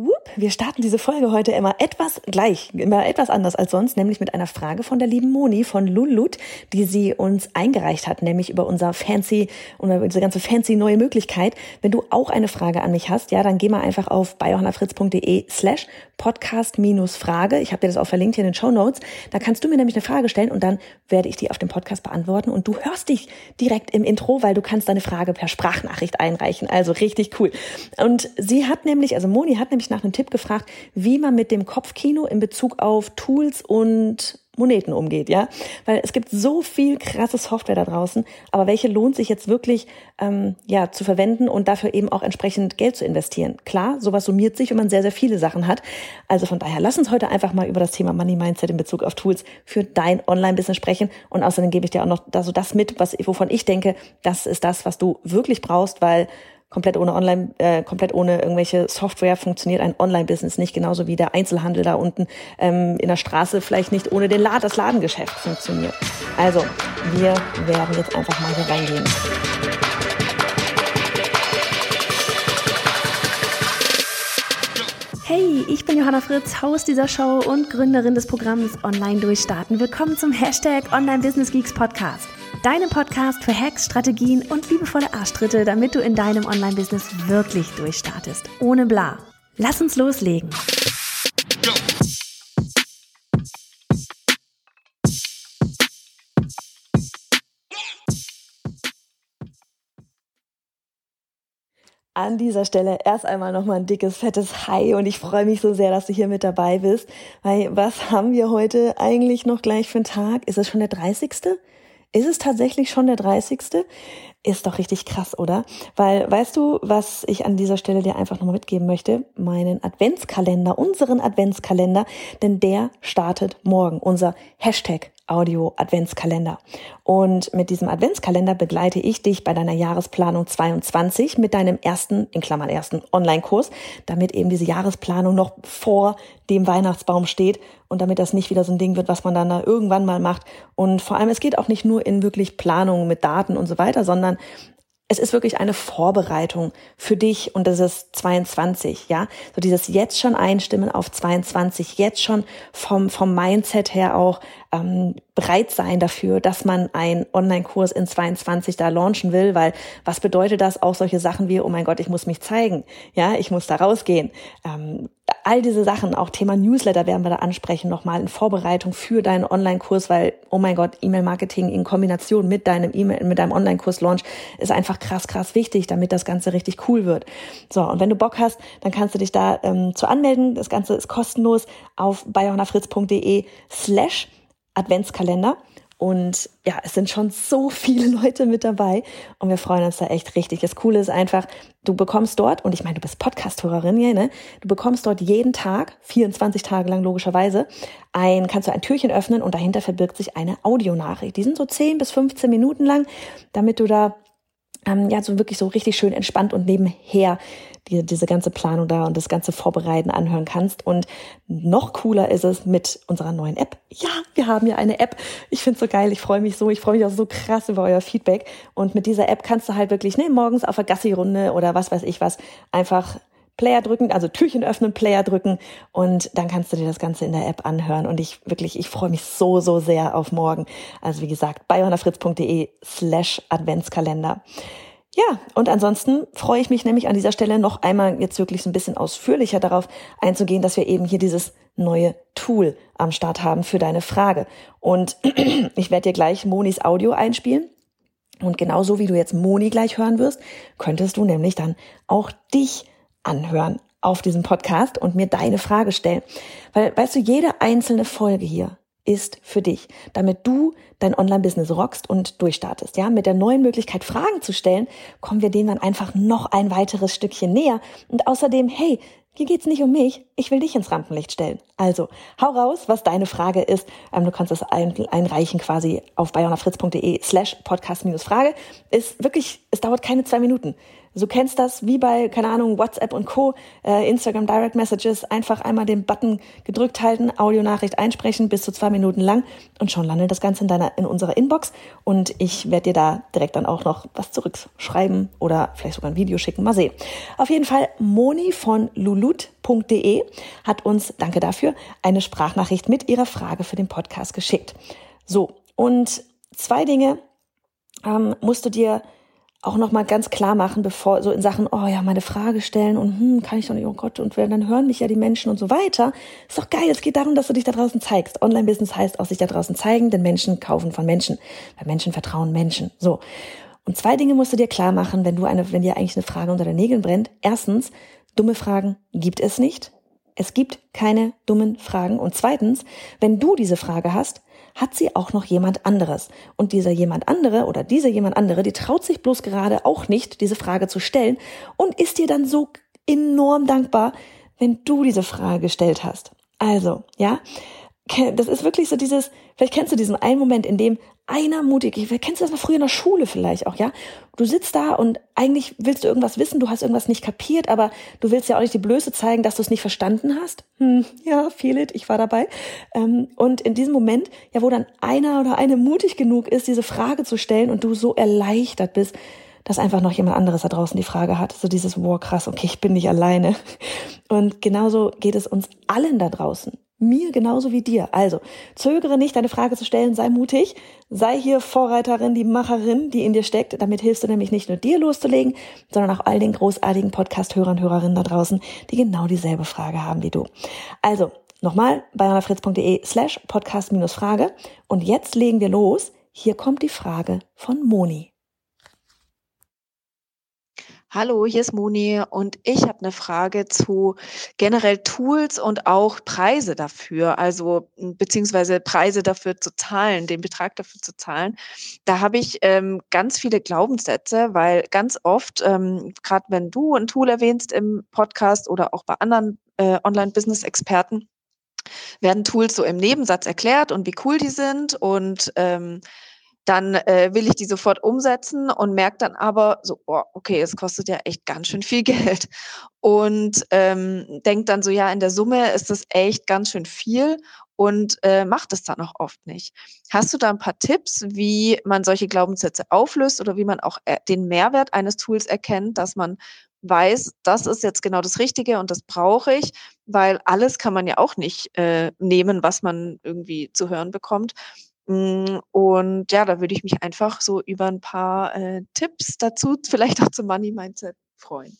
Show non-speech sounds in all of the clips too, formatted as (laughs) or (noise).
Whoop, wir starten diese Folge heute immer etwas gleich, immer etwas anders als sonst, nämlich mit einer Frage von der lieben Moni von Lulut, die sie uns eingereicht hat, nämlich über unser fancy, über diese ganze fancy neue Möglichkeit. Wenn du auch eine Frage an mich hast, ja, dann geh mal einfach auf biohannafritz.de slash podcast-frage. Ich habe dir das auch verlinkt hier in den Show Notes. Da kannst du mir nämlich eine Frage stellen und dann werde ich die auf dem Podcast beantworten und du hörst dich direkt im Intro, weil du kannst deine Frage per Sprachnachricht einreichen. Also richtig cool. Und sie hat nämlich, also Moni hat nämlich nach einem Tipp gefragt, wie man mit dem Kopfkino in Bezug auf Tools und Moneten umgeht, ja, weil es gibt so viel krasse Software da draußen, aber welche lohnt sich jetzt wirklich ähm, ja zu verwenden und dafür eben auch entsprechend Geld zu investieren? Klar, sowas summiert sich, wenn man sehr sehr viele Sachen hat. Also von daher, lass uns heute einfach mal über das Thema Money Mindset in Bezug auf Tools für dein Online-Business sprechen und außerdem gebe ich dir auch noch da so das mit, was wovon ich denke, das ist das, was du wirklich brauchst, weil komplett ohne Online, äh, komplett ohne irgendwelche Software funktioniert ein Online-Business nicht, genauso wie der Einzelhandel da unten ähm, in der Straße vielleicht nicht ohne den Lad das Ladengeschäft funktioniert. Also, wir werden jetzt einfach mal hier reingehen. Hey, ich bin Johanna Fritz, Haus dieser Show und Gründerin des Programms Online Durchstarten. Willkommen zum Hashtag Online Business Geeks Podcast. Deinem Podcast für Hacks, Strategien und liebevolle Arschtritte, damit du in deinem Online-Business wirklich durchstartest. Ohne bla. Lass uns loslegen. An dieser Stelle erst einmal nochmal ein dickes, fettes Hi und ich freue mich so sehr, dass du hier mit dabei bist. Weil was haben wir heute eigentlich noch gleich für einen Tag? Ist es schon der 30.? Ist es tatsächlich schon der 30. Ist doch richtig krass, oder? Weil, weißt du, was ich an dieser Stelle dir einfach nochmal mitgeben möchte? Meinen Adventskalender, unseren Adventskalender, denn der startet morgen, unser Hashtag Audio Adventskalender. Und mit diesem Adventskalender begleite ich dich bei deiner Jahresplanung 22 mit deinem ersten, in Klammern ersten Online-Kurs, damit eben diese Jahresplanung noch vor dem Weihnachtsbaum steht und damit das nicht wieder so ein Ding wird, was man dann da irgendwann mal macht. Und vor allem, es geht auch nicht nur in wirklich Planungen mit Daten und so weiter, sondern es ist wirklich eine Vorbereitung für dich und das ist 22, ja. So dieses jetzt schon einstimmen auf 22, jetzt schon vom, vom Mindset her auch ähm, bereit sein dafür, dass man einen Online-Kurs in 22 da launchen will, weil was bedeutet das? Auch solche Sachen wie, oh mein Gott, ich muss mich zeigen, ja, ich muss da rausgehen. Ähm, all diese Sachen, auch Thema Newsletter werden wir da ansprechen, nochmal in Vorbereitung für deinen Online-Kurs, weil, oh mein Gott, E-Mail-Marketing in Kombination mit deinem E-Mail, mit deinem Online-Kurs-Launch ist einfach krass, krass wichtig, damit das Ganze richtig cool wird. So, und wenn du Bock hast, dann kannst du dich da ähm, zu anmelden. Das Ganze ist kostenlos auf bayonafritz.de slash Adventskalender. Und ja, es sind schon so viele (laughs) Leute mit dabei und wir freuen uns da echt richtig. Das Coole ist einfach, du bekommst dort, und ich meine, du bist Podcast-Hörerin hier, ne? Du bekommst dort jeden Tag, 24 Tage lang logischerweise, ein, kannst du ein Türchen öffnen und dahinter verbirgt sich eine Audionachricht. Die sind so 10 bis 15 Minuten lang, damit du da ähm, ja so wirklich so richtig schön entspannt und nebenher die, diese ganze Planung da und das ganze Vorbereiten anhören kannst. Und noch cooler ist es mit unserer neuen App. Ja, wir haben ja eine App. Ich finde es so geil. Ich freue mich so. Ich freue mich auch so krass über euer Feedback. Und mit dieser App kannst du halt wirklich ne, morgens auf der Gassi-Runde oder was weiß ich was einfach Player drücken, also Türchen öffnen, Player drücken und dann kannst du dir das Ganze in der App anhören. Und ich wirklich, ich freue mich so, so sehr auf morgen. Also wie gesagt, bei slash Adventskalender. Ja, und ansonsten freue ich mich nämlich an dieser Stelle noch einmal jetzt wirklich so ein bisschen ausführlicher darauf einzugehen, dass wir eben hier dieses neue Tool am Start haben für deine Frage. Und (clears throat) ich werde dir gleich Monis Audio einspielen. Und genauso wie du jetzt Moni gleich hören wirst, könntest du nämlich dann auch dich anhören auf diesem Podcast und mir deine Frage stellen. Weil, weißt du, jede einzelne Folge hier ist für dich, damit du dein Online-Business rockst und durchstartest. Ja, mit der neuen Möglichkeit, Fragen zu stellen, kommen wir denen dann einfach noch ein weiteres Stückchen näher. Und außerdem, hey, hier geht's nicht um mich, ich will dich ins Rampenlicht stellen. Also, hau raus, was deine Frage ist. Ähm, du kannst das einreichen quasi auf bayonafritz.de slash podcast-frage. Ist wirklich, es dauert keine zwei Minuten Du kennst das wie bei, keine Ahnung, WhatsApp und Co., äh, Instagram Direct Messages, einfach einmal den Button gedrückt halten, Audionachricht einsprechen, bis zu zwei Minuten lang und schon landet das Ganze in deiner, in unserer Inbox und ich werde dir da direkt dann auch noch was zurückschreiben oder vielleicht sogar ein Video schicken, mal sehen. Auf jeden Fall, Moni von lulut.de hat uns, danke dafür, eine Sprachnachricht mit ihrer Frage für den Podcast geschickt. So, und zwei Dinge ähm, musst du dir auch nochmal ganz klar machen, bevor so in Sachen, oh ja, meine Frage stellen und hm, kann ich doch nicht, oh Gott, und dann hören mich ja die Menschen und so weiter. Ist doch geil. Es geht darum, dass du dich da draußen zeigst. Online-Business heißt auch sich da draußen zeigen, denn Menschen kaufen von Menschen. Weil Menschen vertrauen Menschen. So. Und zwei Dinge musst du dir klar machen, wenn du eine, wenn dir eigentlich eine Frage unter den Nägeln brennt. Erstens, dumme Fragen gibt es nicht. Es gibt keine dummen Fragen. Und zweitens, wenn du diese Frage hast, hat sie auch noch jemand anderes. Und dieser jemand andere oder diese jemand andere, die traut sich bloß gerade auch nicht, diese Frage zu stellen und ist dir dann so enorm dankbar, wenn du diese Frage gestellt hast. Also, ja, das ist wirklich so dieses, vielleicht kennst du diesen einen Moment, in dem einer mutig, kennst du das mal früher in der Schule vielleicht auch, ja? Du sitzt da und eigentlich willst du irgendwas wissen, du hast irgendwas nicht kapiert, aber du willst ja auch nicht die Blöße zeigen, dass du es nicht verstanden hast. Hm, ja, feel it, ich war dabei. Ähm, und in diesem Moment, ja, wo dann einer oder eine mutig genug ist, diese Frage zu stellen und du so erleichtert bist, dass einfach noch jemand anderes da draußen die Frage hat. So dieses, wow, krass, okay, ich bin nicht alleine. Und genauso geht es uns allen da draußen. Mir genauso wie dir. Also, zögere nicht, deine Frage zu stellen, sei mutig, sei hier Vorreiterin, die Macherin, die in dir steckt. Damit hilfst du nämlich nicht nur dir loszulegen, sondern auch all den großartigen Podcast-Hörern und Hörerinnen da draußen, die genau dieselbe Frage haben wie du. Also, nochmal, bayernafritz.de slash podcast-frage. Und jetzt legen wir los. Hier kommt die Frage von Moni. Hallo, hier ist Moni und ich habe eine Frage zu generell Tools und auch Preise dafür, also beziehungsweise Preise dafür zu zahlen, den Betrag dafür zu zahlen. Da habe ich ähm, ganz viele Glaubenssätze, weil ganz oft, ähm, gerade wenn du ein Tool erwähnst im Podcast oder auch bei anderen äh, Online-Business-Experten, werden Tools so im Nebensatz erklärt und wie cool die sind und ähm, dann äh, will ich die sofort umsetzen und merke dann aber so, oh, okay, es kostet ja echt ganz schön viel (laughs) Geld. Und ähm, denke dann so, ja, in der Summe ist das echt ganz schön viel und äh, macht es dann auch oft nicht. Hast du da ein paar Tipps, wie man solche Glaubenssätze auflöst oder wie man auch äh, den Mehrwert eines Tools erkennt, dass man weiß, das ist jetzt genau das Richtige und das brauche ich, weil alles kann man ja auch nicht äh, nehmen, was man irgendwie zu hören bekommt. Mm, und ja, da würde ich mich einfach so über ein paar äh, Tipps dazu, vielleicht auch zum Money Mindset freuen.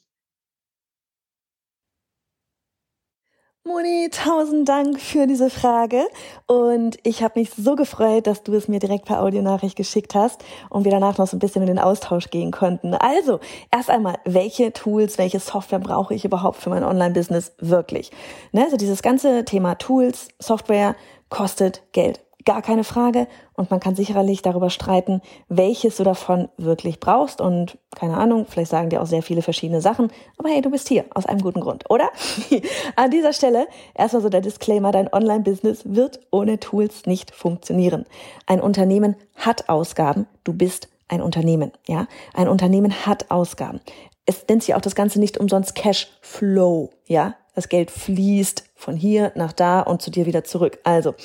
Moni, tausend Dank für diese Frage. Und ich habe mich so gefreut, dass du es mir direkt per Audionachricht geschickt hast und wir danach noch so ein bisschen in den Austausch gehen konnten. Also, erst einmal, welche Tools, welche Software brauche ich überhaupt für mein Online-Business wirklich? Ne, also dieses ganze Thema Tools, Software kostet Geld gar keine Frage. Und man kann sicherlich darüber streiten, welches du davon wirklich brauchst. Und keine Ahnung, vielleicht sagen dir auch sehr viele verschiedene Sachen. Aber hey, du bist hier aus einem guten Grund, oder? (laughs) An dieser Stelle erstmal so der Disclaimer, dein Online-Business wird ohne Tools nicht funktionieren. Ein Unternehmen hat Ausgaben. Du bist ein Unternehmen, ja? Ein Unternehmen hat Ausgaben. Es nennt sich auch das Ganze nicht umsonst Cash Flow, ja? Das Geld fließt von hier nach da und zu dir wieder zurück. Also,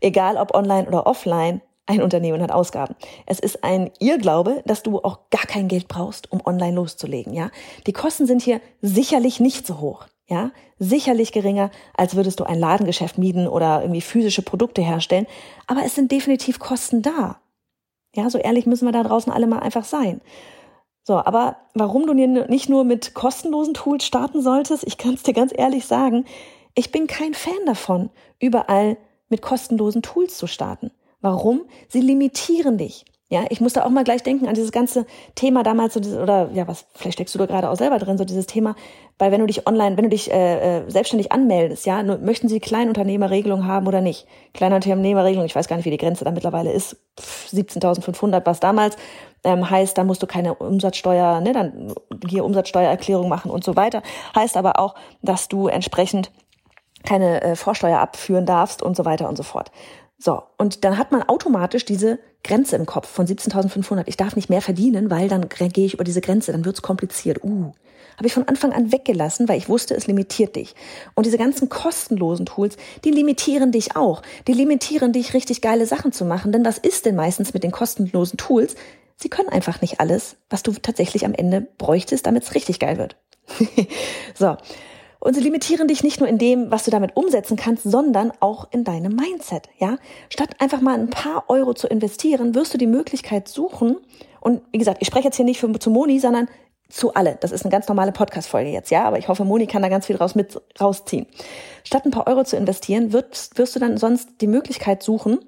egal ob online oder offline, ein Unternehmen hat Ausgaben. Es ist ein Irrglaube, dass du auch gar kein Geld brauchst, um online loszulegen, ja? Die Kosten sind hier sicherlich nicht so hoch, ja? Sicherlich geringer, als würdest du ein Ladengeschäft mieten oder irgendwie physische Produkte herstellen, aber es sind definitiv Kosten da. Ja, so ehrlich müssen wir da draußen alle mal einfach sein. So, aber warum du nicht nur mit kostenlosen Tools starten solltest, ich kann es dir ganz ehrlich sagen, ich bin kein Fan davon, überall mit kostenlosen Tools zu starten. Warum? Sie limitieren dich. Ja, ich musste auch mal gleich denken an dieses ganze Thema damals, oder ja, was, vielleicht steckst du da gerade auch selber drin, so dieses Thema, weil wenn du dich online, wenn du dich äh, äh selbstständig anmeldest, ja, möchten sie Kleinunternehmerregelung haben oder nicht? Kleinunternehmerregelung, ich weiß gar nicht, wie die Grenze da mittlerweile ist, 17.500 was damals, ähm, heißt, da musst du keine Umsatzsteuer, ne, dann hier Umsatzsteuererklärung machen und so weiter. Heißt aber auch, dass du entsprechend keine äh, Vorsteuer abführen darfst und so weiter und so fort. So, und dann hat man automatisch diese Grenze im Kopf von 17.500. Ich darf nicht mehr verdienen, weil dann gehe ich über diese Grenze, dann wird's kompliziert. Uh, habe ich von Anfang an weggelassen, weil ich wusste, es limitiert dich. Und diese ganzen kostenlosen Tools, die limitieren dich auch. Die limitieren dich, richtig geile Sachen zu machen. Denn was ist denn meistens mit den kostenlosen Tools? Sie können einfach nicht alles, was du tatsächlich am Ende bräuchtest, damit es richtig geil wird. (laughs) so. Und sie limitieren dich nicht nur in dem, was du damit umsetzen kannst, sondern auch in deinem Mindset, ja? Statt einfach mal ein paar Euro zu investieren, wirst du die Möglichkeit suchen, und wie gesagt, ich spreche jetzt hier nicht für, zu Moni, sondern zu alle. Das ist eine ganz normale Podcast-Folge jetzt, ja, aber ich hoffe, Moni kann da ganz viel raus mit rausziehen. Statt ein paar Euro zu investieren, wirst, wirst du dann sonst die Möglichkeit suchen,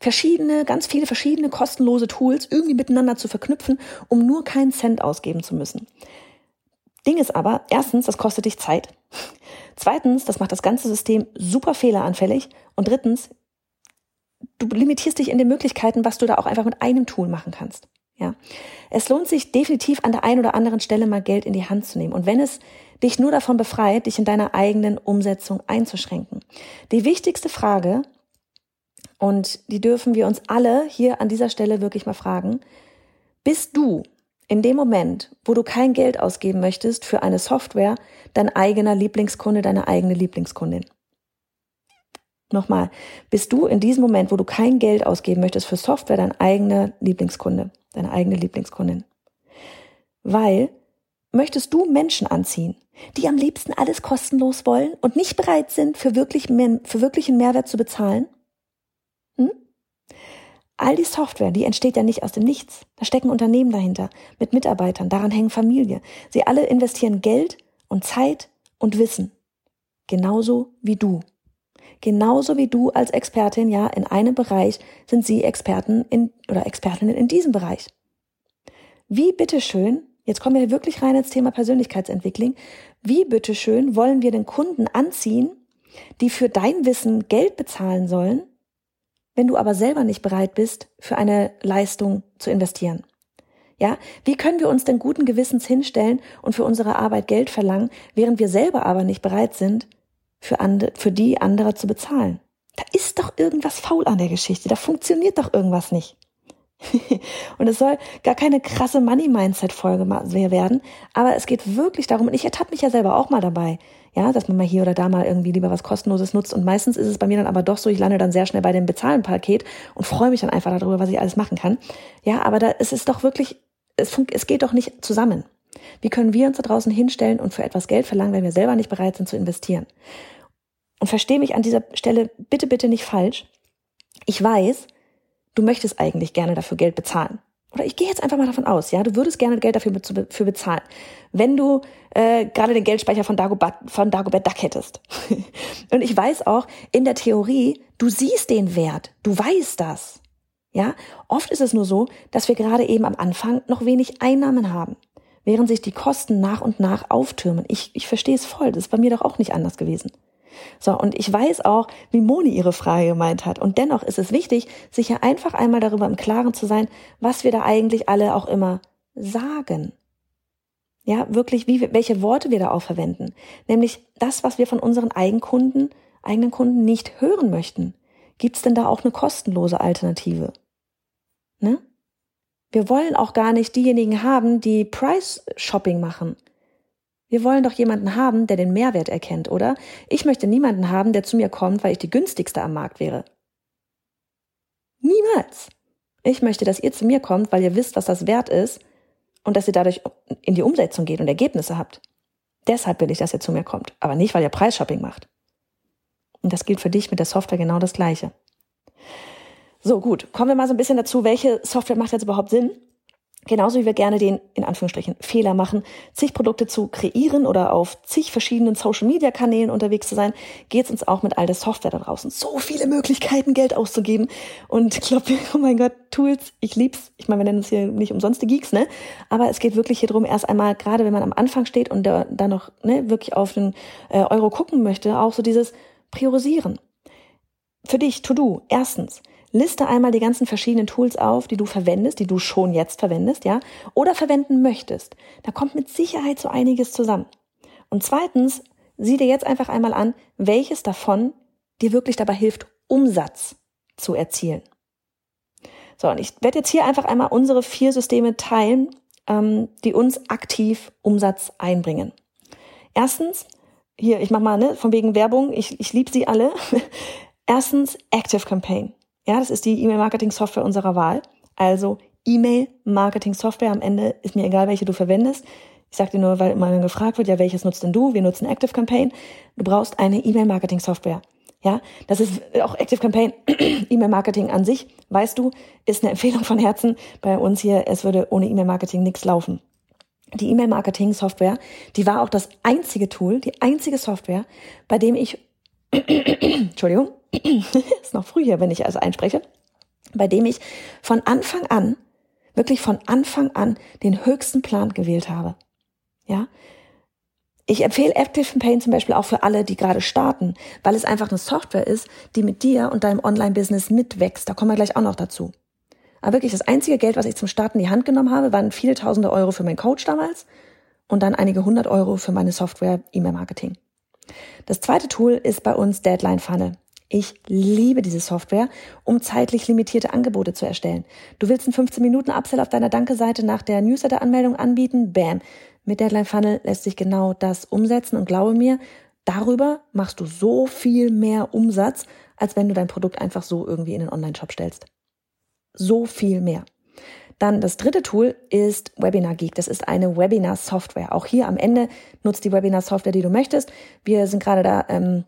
verschiedene, ganz viele verschiedene kostenlose Tools irgendwie miteinander zu verknüpfen, um nur keinen Cent ausgeben zu müssen. Ding ist aber, erstens, das kostet dich Zeit. Zweitens, das macht das ganze System super fehleranfällig. Und drittens, du limitierst dich in den Möglichkeiten, was du da auch einfach mit einem Tool machen kannst. Ja. Es lohnt sich definitiv an der einen oder anderen Stelle mal Geld in die Hand zu nehmen. Und wenn es dich nur davon befreit, dich in deiner eigenen Umsetzung einzuschränken. Die wichtigste Frage, und die dürfen wir uns alle hier an dieser Stelle wirklich mal fragen, bist du in dem Moment, wo du kein Geld ausgeben möchtest für eine Software, dein eigener Lieblingskunde, deine eigene Lieblingskundin. Nochmal, bist du in diesem Moment, wo du kein Geld ausgeben möchtest für Software, dein eigener Lieblingskunde, deine eigene Lieblingskundin? Weil möchtest du Menschen anziehen, die am liebsten alles kostenlos wollen und nicht bereit sind, für, wirklich, für wirklichen Mehrwert zu bezahlen? All die Software, die entsteht ja nicht aus dem Nichts. Da stecken Unternehmen dahinter, mit Mitarbeitern, daran hängen Familie. Sie alle investieren Geld und Zeit und Wissen. Genauso wie du. Genauso wie du als Expertin, ja, in einem Bereich sind sie Experten in, oder Expertinnen in diesem Bereich. Wie bitteschön, jetzt kommen wir wirklich rein ins Thema Persönlichkeitsentwicklung, wie bitteschön wollen wir den Kunden anziehen, die für dein Wissen Geld bezahlen sollen, wenn du aber selber nicht bereit bist, für eine Leistung zu investieren? Ja, wie können wir uns denn guten Gewissens hinstellen und für unsere Arbeit Geld verlangen, während wir selber aber nicht bereit sind, für, and für die andere zu bezahlen? Da ist doch irgendwas faul an der Geschichte, da funktioniert doch irgendwas nicht. (laughs) und es soll gar keine krasse Money-Mindset-Folge werden, aber es geht wirklich darum, und ich ertappe mich ja selber auch mal dabei, ja, dass man mal hier oder da mal irgendwie lieber was kostenloses nutzt. Und meistens ist es bei mir dann aber doch so, ich lande dann sehr schnell bei dem Bezahlen-Paket und freue mich dann einfach darüber, was ich alles machen kann. Ja, aber da ist es doch wirklich, es, es geht doch nicht zusammen. Wie können wir uns da draußen hinstellen und für etwas Geld verlangen, wenn wir selber nicht bereit sind zu investieren? Und verstehe mich an dieser Stelle bitte, bitte nicht falsch. Ich weiß, du möchtest eigentlich gerne dafür Geld bezahlen. Oder ich gehe jetzt einfach mal davon aus, ja, du würdest gerne Geld dafür für bezahlen, wenn du äh, gerade den Geldspeicher von Dagobert, von Dagobert Duck hättest. (laughs) Und ich weiß auch, in der Theorie, du siehst den Wert, du weißt das. Ja, oft ist es nur so, dass wir gerade eben am Anfang noch wenig Einnahmen haben, während sich die Kosten nach und nach auftürmen. Ich, ich verstehe es voll, das ist bei mir doch auch nicht anders gewesen. So, und ich weiß auch, wie Moni ihre Frage gemeint hat. Und dennoch ist es wichtig, sich ja einfach einmal darüber im Klaren zu sein, was wir da eigentlich alle auch immer sagen. Ja, wirklich, wie, welche Worte wir da auch verwenden. Nämlich das, was wir von unseren Eigenkunden, eigenen Kunden nicht hören möchten. Gibt es denn da auch eine kostenlose Alternative? Ne? Wir wollen auch gar nicht diejenigen haben, die Price-Shopping machen. Wir wollen doch jemanden haben, der den Mehrwert erkennt, oder? Ich möchte niemanden haben, der zu mir kommt, weil ich die günstigste am Markt wäre. Niemals. Ich möchte, dass ihr zu mir kommt, weil ihr wisst, was das wert ist und dass ihr dadurch in die Umsetzung geht und Ergebnisse habt. Deshalb will ich, dass ihr zu mir kommt, aber nicht, weil ihr Preisshopping macht. Und das gilt für dich mit der Software genau das Gleiche. So, gut. Kommen wir mal so ein bisschen dazu, welche Software macht jetzt überhaupt Sinn? Genauso wie wir gerne den, in Anführungsstrichen, Fehler machen, zig Produkte zu kreieren oder auf zig verschiedenen Social-Media-Kanälen unterwegs zu sein, geht es uns auch mit all der Software da draußen. So viele Möglichkeiten, Geld auszugeben. Und glaub mir, (laughs) oh mein Gott, Tools, ich lieb's. Ich meine, wir nennen es hier nicht umsonst die Geeks, ne? Aber es geht wirklich hier drum, erst einmal, gerade wenn man am Anfang steht und da, da noch ne, wirklich auf den äh, Euro gucken möchte, auch so dieses Priorisieren. Für dich, to do, erstens, Liste einmal die ganzen verschiedenen Tools auf, die du verwendest, die du schon jetzt verwendest, ja, oder verwenden möchtest. Da kommt mit Sicherheit so einiges zusammen. Und zweitens, sieh dir jetzt einfach einmal an, welches davon dir wirklich dabei hilft, Umsatz zu erzielen. So, und ich werde jetzt hier einfach einmal unsere vier Systeme teilen, ähm, die uns aktiv Umsatz einbringen. Erstens, hier, ich mach mal, ne, von wegen Werbung, ich, ich liebe sie alle. (laughs) Erstens, Active Campaign. Ja, das ist die E-Mail-Marketing-Software unserer Wahl. Also E-Mail-Marketing-Software. Am Ende ist mir egal, welche du verwendest. Ich sage dir nur, weil immer gefragt wird, ja, welches nutzt denn du? Wir nutzen Active Campaign. Du brauchst eine E-Mail-Marketing-Software. Ja, das ist auch Active Campaign, (clears throat) E-Mail-Marketing an sich, weißt du, ist eine Empfehlung von Herzen bei uns hier. Es würde ohne E-Mail-Marketing nichts laufen. Die E-Mail-Marketing-Software, die war auch das einzige Tool, die einzige Software, bei dem ich, Entschuldigung, (clears throat) ist noch früh hier, wenn ich also einspreche, bei dem ich von Anfang an, wirklich von Anfang an den höchsten Plan gewählt habe. Ja, ich empfehle Active Campaign zum Beispiel auch für alle, die gerade starten, weil es einfach eine Software ist, die mit dir und deinem Online-Business mitwächst. Da kommen wir gleich auch noch dazu. Aber wirklich, das einzige Geld, was ich zum Starten in die Hand genommen habe, waren viele tausende Euro für meinen Coach damals und dann einige hundert Euro für meine Software E-Mail-Marketing. Das zweite Tool ist bei uns Deadline Funnel. Ich liebe diese Software, um zeitlich limitierte Angebote zu erstellen. Du willst einen 15 Minuten Upsell auf deiner Danke-Seite nach der Newsletter-Anmeldung anbieten? Bam. Mit Deadline Funnel lässt sich genau das umsetzen und glaube mir, darüber machst du so viel mehr Umsatz, als wenn du dein Produkt einfach so irgendwie in den Online-Shop stellst. So viel mehr. Dann das dritte Tool ist Webinar Geek. Das ist eine Webinar-Software. Auch hier am Ende nutzt die Webinar-Software, die du möchtest. Wir sind gerade da ähm,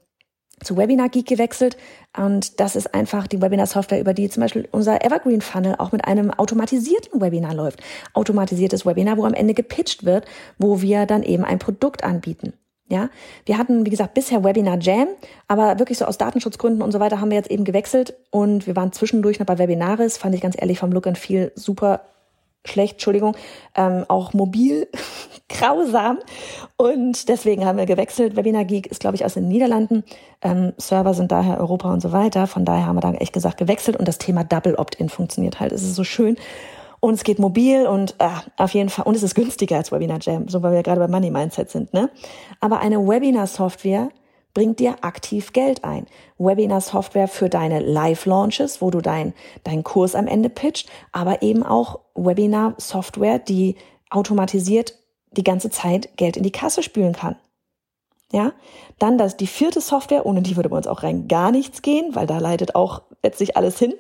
zu Webinar Geek gewechselt und das ist einfach die Webinar-Software, über die zum Beispiel unser Evergreen Funnel auch mit einem automatisierten Webinar läuft. Automatisiertes Webinar, wo am Ende gepitcht wird, wo wir dann eben ein Produkt anbieten. Ja, wir hatten, wie gesagt, bisher Webinar Jam, aber wirklich so aus Datenschutzgründen und so weiter haben wir jetzt eben gewechselt und wir waren zwischendurch noch bei Webinaris, fand ich ganz ehrlich vom Look and Feel super schlecht, Entschuldigung, ähm, auch mobil, (laughs) grausam. Und deswegen haben wir gewechselt. Webinar Geek ist, glaube ich, aus den Niederlanden. Ähm, Server sind daher Europa und so weiter. Von daher haben wir da echt gesagt gewechselt und das Thema Double Opt-in funktioniert halt. Es ist so schön. Und es geht mobil und äh, auf jeden Fall, und es ist günstiger als Webinar Jam, so weil wir gerade bei Money Mindset sind, ne? Aber eine Webinar-Software bringt dir aktiv Geld ein. Webinar-Software für deine Live-Launches, wo du dein, deinen Kurs am Ende pitcht, aber eben auch Webinar-Software, die automatisiert die ganze Zeit Geld in die Kasse spülen kann. Ja, dann das, die vierte Software, ohne die würde bei uns auch rein gar nichts gehen, weil da leitet auch letztlich alles hin,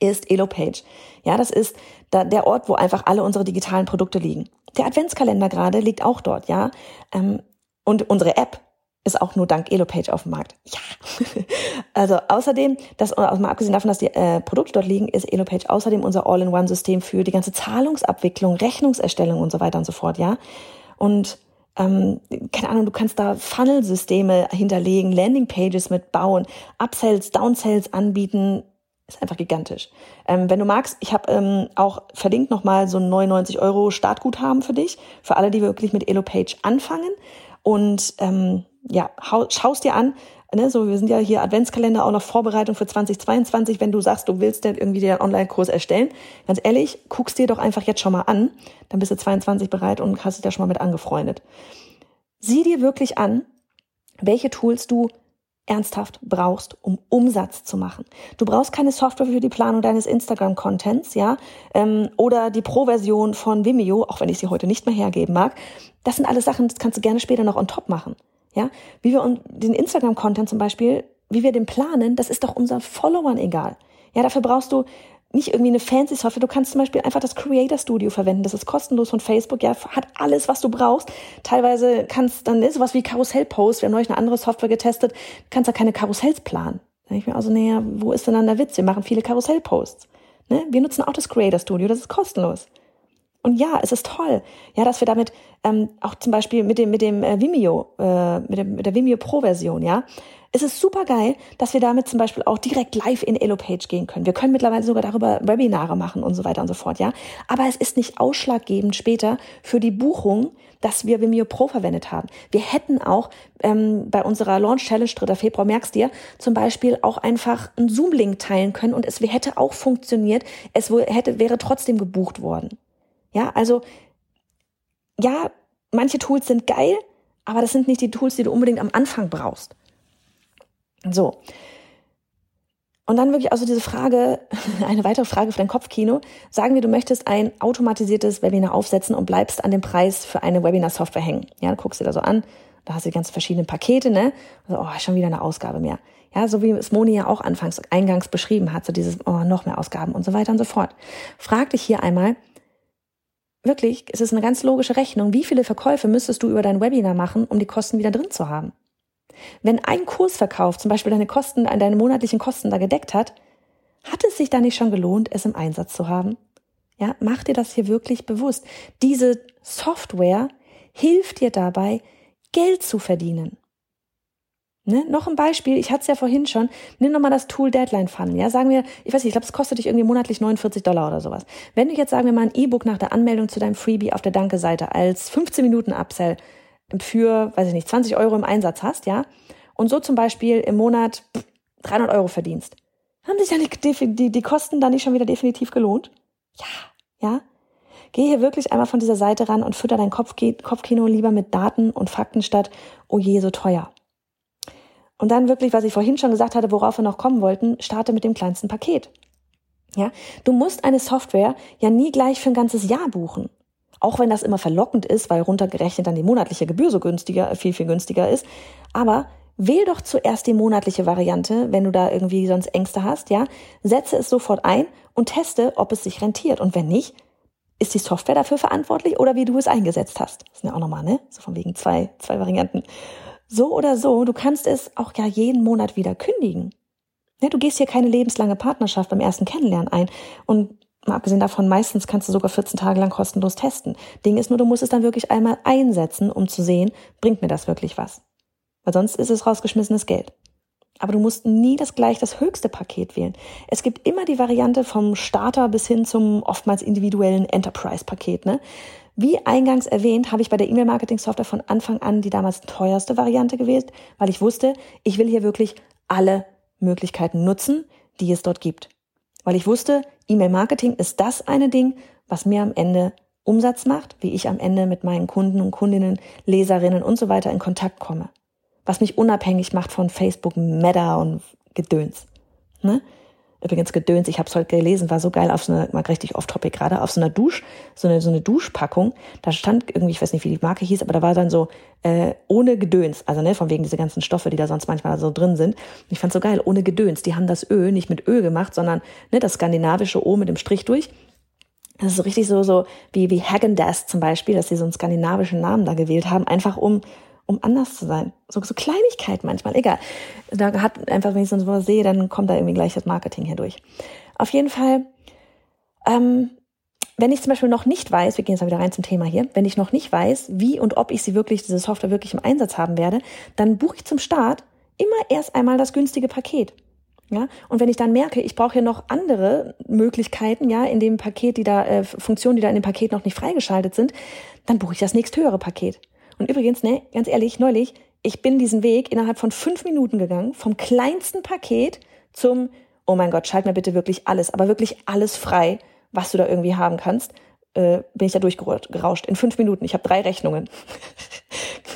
ist EloPage. Ja, das ist da der Ort, wo einfach alle unsere digitalen Produkte liegen. Der Adventskalender gerade liegt auch dort, ja. Ähm, und unsere App, ist auch nur dank Elopage auf dem Markt. Ja. (laughs) also außerdem, das, also mal abgesehen davon, dass die äh, Produkte dort liegen, ist Elopage außerdem unser All-in-One-System für die ganze Zahlungsabwicklung, Rechnungserstellung und so weiter und so fort, ja. Und ähm, keine Ahnung, du kannst da Funnel-Systeme hinterlegen, Landing-Pages mitbauen, Upsells, Downsells anbieten, ist einfach gigantisch. Ähm, wenn du magst, ich habe ähm, auch verlinkt nochmal so ein 99 Euro Startguthaben für dich, für alle, die wirklich mit Elopage anfangen. Und ähm, ja, schaust dir an, ne, so wir sind ja hier Adventskalender auch noch Vorbereitung für 2022, wenn du sagst, du willst denn irgendwie den Online-Kurs erstellen, ganz ehrlich, guckst dir doch einfach jetzt schon mal an, dann bist du 22 bereit und hast dich da schon mal mit angefreundet. Sieh dir wirklich an, welche Tools du ernsthaft brauchst, um Umsatz zu machen. Du brauchst keine Software für die Planung deines Instagram-Contents, ja, ähm, oder die Pro-Version von Vimeo, auch wenn ich sie heute nicht mehr hergeben mag. Das sind alles Sachen, das kannst du gerne später noch on top machen. Ja, wie wir den Instagram-Content zum Beispiel, wie wir den planen, das ist doch unseren Followern egal. Ja, dafür brauchst du nicht irgendwie eine fancy Software. Du kannst zum Beispiel einfach das Creator Studio verwenden. Das ist kostenlos von Facebook. Ja, hat alles, was du brauchst. Teilweise kannst dann ne, sowas wie Karussellpost. Wir haben neulich eine andere Software getestet. Du kannst da keine Karussells planen. Da denke ich mir also, naja, wo ist denn dann der Witz? Wir machen viele Karussellposts. Ne? Wir nutzen auch das Creator Studio. Das ist kostenlos. Und ja, es ist toll, ja, dass wir damit ähm, auch zum Beispiel mit dem mit dem äh, Vimeo, äh, mit, dem, mit der Vimeo Pro Version, ja, es ist super geil, dass wir damit zum Beispiel auch direkt live in Elopage gehen können. Wir können mittlerweile sogar darüber Webinare machen und so weiter und so fort, ja. Aber es ist nicht ausschlaggebend später für die Buchung, dass wir Vimeo Pro verwendet haben. Wir hätten auch ähm, bei unserer Launch Challenge 3. Februar, merkst dir, zum Beispiel auch einfach einen Zoom-Link teilen können und es hätte auch funktioniert. Es hätte, wäre trotzdem gebucht worden. Ja, also ja, manche Tools sind geil, aber das sind nicht die Tools, die du unbedingt am Anfang brauchst. So. Und dann wirklich also diese Frage, (laughs) eine weitere Frage für dein Kopfkino. Sagen wir, du möchtest ein automatisiertes Webinar aufsetzen und bleibst an dem Preis für eine Webinar-Software hängen. Ja, du guckst dir da so an, da hast du die ganzen verschiedenen Pakete, ne? Also, oh, schon wieder eine Ausgabe mehr. Ja, so wie es Moni ja auch anfangs eingangs beschrieben hat, so dieses, oh, noch mehr Ausgaben und so weiter und so fort. Frag dich hier einmal, wirklich, es ist eine ganz logische Rechnung, wie viele Verkäufe müsstest du über dein Webinar machen, um die Kosten wieder drin zu haben? Wenn ein Kursverkauf zum Beispiel deine Kosten, deine monatlichen Kosten da gedeckt hat, hat es sich da nicht schon gelohnt, es im Einsatz zu haben? Ja, mach dir das hier wirklich bewusst. Diese Software hilft dir dabei, Geld zu verdienen. Ne? Noch ein Beispiel, ich hatte es ja vorhin schon, nimm nochmal das Tool Deadline Funnel. Ja, sagen wir, ich weiß nicht, ich glaube, es kostet dich irgendwie monatlich 49 Dollar oder sowas. Wenn du jetzt, sagen wir mal, ein E-Book nach der Anmeldung zu deinem Freebie auf der Danke-Seite als 15 Minuten Upsell für, weiß ich nicht, 20 Euro im Einsatz hast, ja, und so zum Beispiel im Monat 300 Euro verdienst, haben sich dann die, die, Kosten dann nicht schon wieder definitiv gelohnt? Ja, ja. Geh hier wirklich einmal von dieser Seite ran und fütter dein Kopfkino lieber mit Daten und Fakten statt, oh je, so teuer. Und dann wirklich, was ich vorhin schon gesagt hatte, worauf wir noch kommen wollten, starte mit dem kleinsten Paket. Ja, du musst eine Software ja nie gleich für ein ganzes Jahr buchen. Auch wenn das immer verlockend ist, weil runtergerechnet dann die monatliche Gebühr so günstiger, viel, viel günstiger ist. Aber wähl doch zuerst die monatliche Variante, wenn du da irgendwie sonst Ängste hast, ja. Setze es sofort ein und teste, ob es sich rentiert. Und wenn nicht, ist die Software dafür verantwortlich oder wie du es eingesetzt hast. Das sind ja auch nochmal, ne? So von wegen zwei, zwei Varianten. So oder so, du kannst es auch ja jeden Monat wieder kündigen. Ja, du gehst hier keine lebenslange Partnerschaft beim ersten Kennenlernen ein. Und mal abgesehen davon, meistens kannst du sogar 14 Tage lang kostenlos testen. Ding ist nur, du musst es dann wirklich einmal einsetzen, um zu sehen, bringt mir das wirklich was. Weil sonst ist es rausgeschmissenes Geld. Aber du musst nie das gleich das höchste Paket wählen. Es gibt immer die Variante vom Starter bis hin zum oftmals individuellen Enterprise-Paket. Ne? Wie eingangs erwähnt, habe ich bei der E-Mail-Marketing-Software von Anfang an die damals teuerste Variante gewählt, weil ich wusste, ich will hier wirklich alle Möglichkeiten nutzen, die es dort gibt. Weil ich wusste, E-Mail-Marketing ist das eine Ding, was mir am Ende Umsatz macht, wie ich am Ende mit meinen Kunden und Kundinnen, Leserinnen und so weiter in Kontakt komme. Was mich unabhängig macht von Facebook, Meta und Gedöns. Ne? Übrigens Gedöns, ich habe es heute gelesen, war so geil auf so einer, mal richtig off-topic gerade, auf so einer Dusch, so eine, so eine Duschpackung. Da stand irgendwie, ich weiß nicht, wie die Marke hieß, aber da war dann so, äh, ohne Gedöns, also ne, von wegen diese ganzen Stoffe, die da sonst manchmal so drin sind. Und ich fand so geil, ohne Gedöns. Die haben das Öl nicht mit Öl gemacht, sondern ne, das skandinavische O mit dem Strich durch. Das ist so richtig so, so wie, wie Hagen-Dazs zum Beispiel, dass sie so einen skandinavischen Namen da gewählt haben, einfach um um anders zu sein. So, so Kleinigkeit manchmal, egal. Da hat einfach, wenn ich so was sehe, dann kommt da irgendwie gleich das Marketing hier durch. Auf jeden Fall, ähm, wenn ich zum Beispiel noch nicht weiß, wir gehen jetzt mal wieder rein zum Thema hier, wenn ich noch nicht weiß, wie und ob ich sie wirklich, diese Software wirklich im Einsatz haben werde, dann buche ich zum Start immer erst einmal das günstige Paket. Ja, und wenn ich dann merke, ich brauche hier noch andere Möglichkeiten, ja, in dem Paket, die da, äh, Funktionen, die da in dem Paket noch nicht freigeschaltet sind, dann buche ich das nächsthöhere Paket. Und übrigens, ne, ganz ehrlich, neulich, ich bin diesen Weg innerhalb von fünf Minuten gegangen, vom kleinsten Paket zum, oh mein Gott, schalt mir bitte wirklich alles, aber wirklich alles frei, was du da irgendwie haben kannst, äh, bin ich da durchgerauscht. In fünf Minuten. Ich habe drei Rechnungen.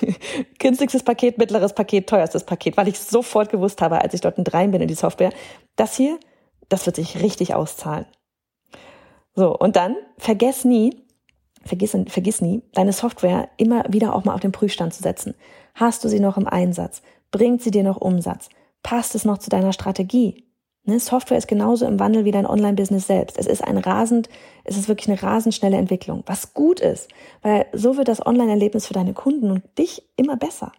(laughs) Günstigstes Paket, mittleres Paket, teuerstes Paket, weil ich sofort gewusst habe, als ich dort rein bin in die Software, das hier, das wird sich richtig auszahlen. So, und dann vergess nie, vergiss, vergiss nie, deine Software immer wieder auch mal auf den Prüfstand zu setzen. Hast du sie noch im Einsatz? Bringt sie dir noch Umsatz? Passt es noch zu deiner Strategie? Ne? Software ist genauso im Wandel wie dein Online-Business selbst. Es ist ein rasend, es ist wirklich eine rasend schnelle Entwicklung, was gut ist, weil so wird das Online-Erlebnis für deine Kunden und dich immer besser.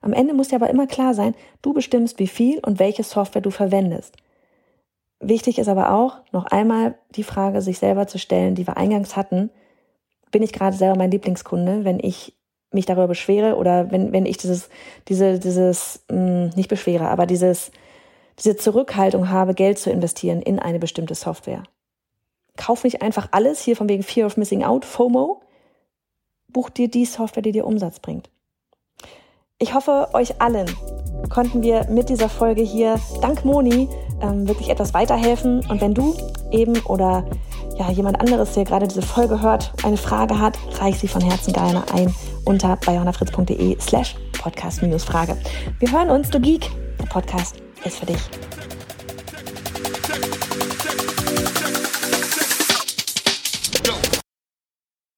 Am Ende muss dir aber immer klar sein, du bestimmst, wie viel und welche Software du verwendest. Wichtig ist aber auch, noch einmal die Frage sich selber zu stellen, die wir eingangs hatten, bin ich gerade selber mein Lieblingskunde, wenn ich mich darüber beschwere oder wenn, wenn ich dieses, diese, dieses, mh, hm, nicht beschwere, aber dieses, diese Zurückhaltung habe, Geld zu investieren in eine bestimmte Software. Kauf nicht einfach alles, hier von wegen Fear of Missing Out, FOMO. Buch dir die Software, die dir Umsatz bringt. Ich hoffe, euch allen konnten wir mit dieser Folge hier dank Moni ähm, wirklich etwas weiterhelfen. Und wenn du eben oder ja, jemand anderes, der gerade diese Folge hört, eine Frage hat, reich sie von Herzen gerne ein unter bayonafritz.de slash podcast-frage. Wir hören uns, du Geek. Der Podcast ist für dich.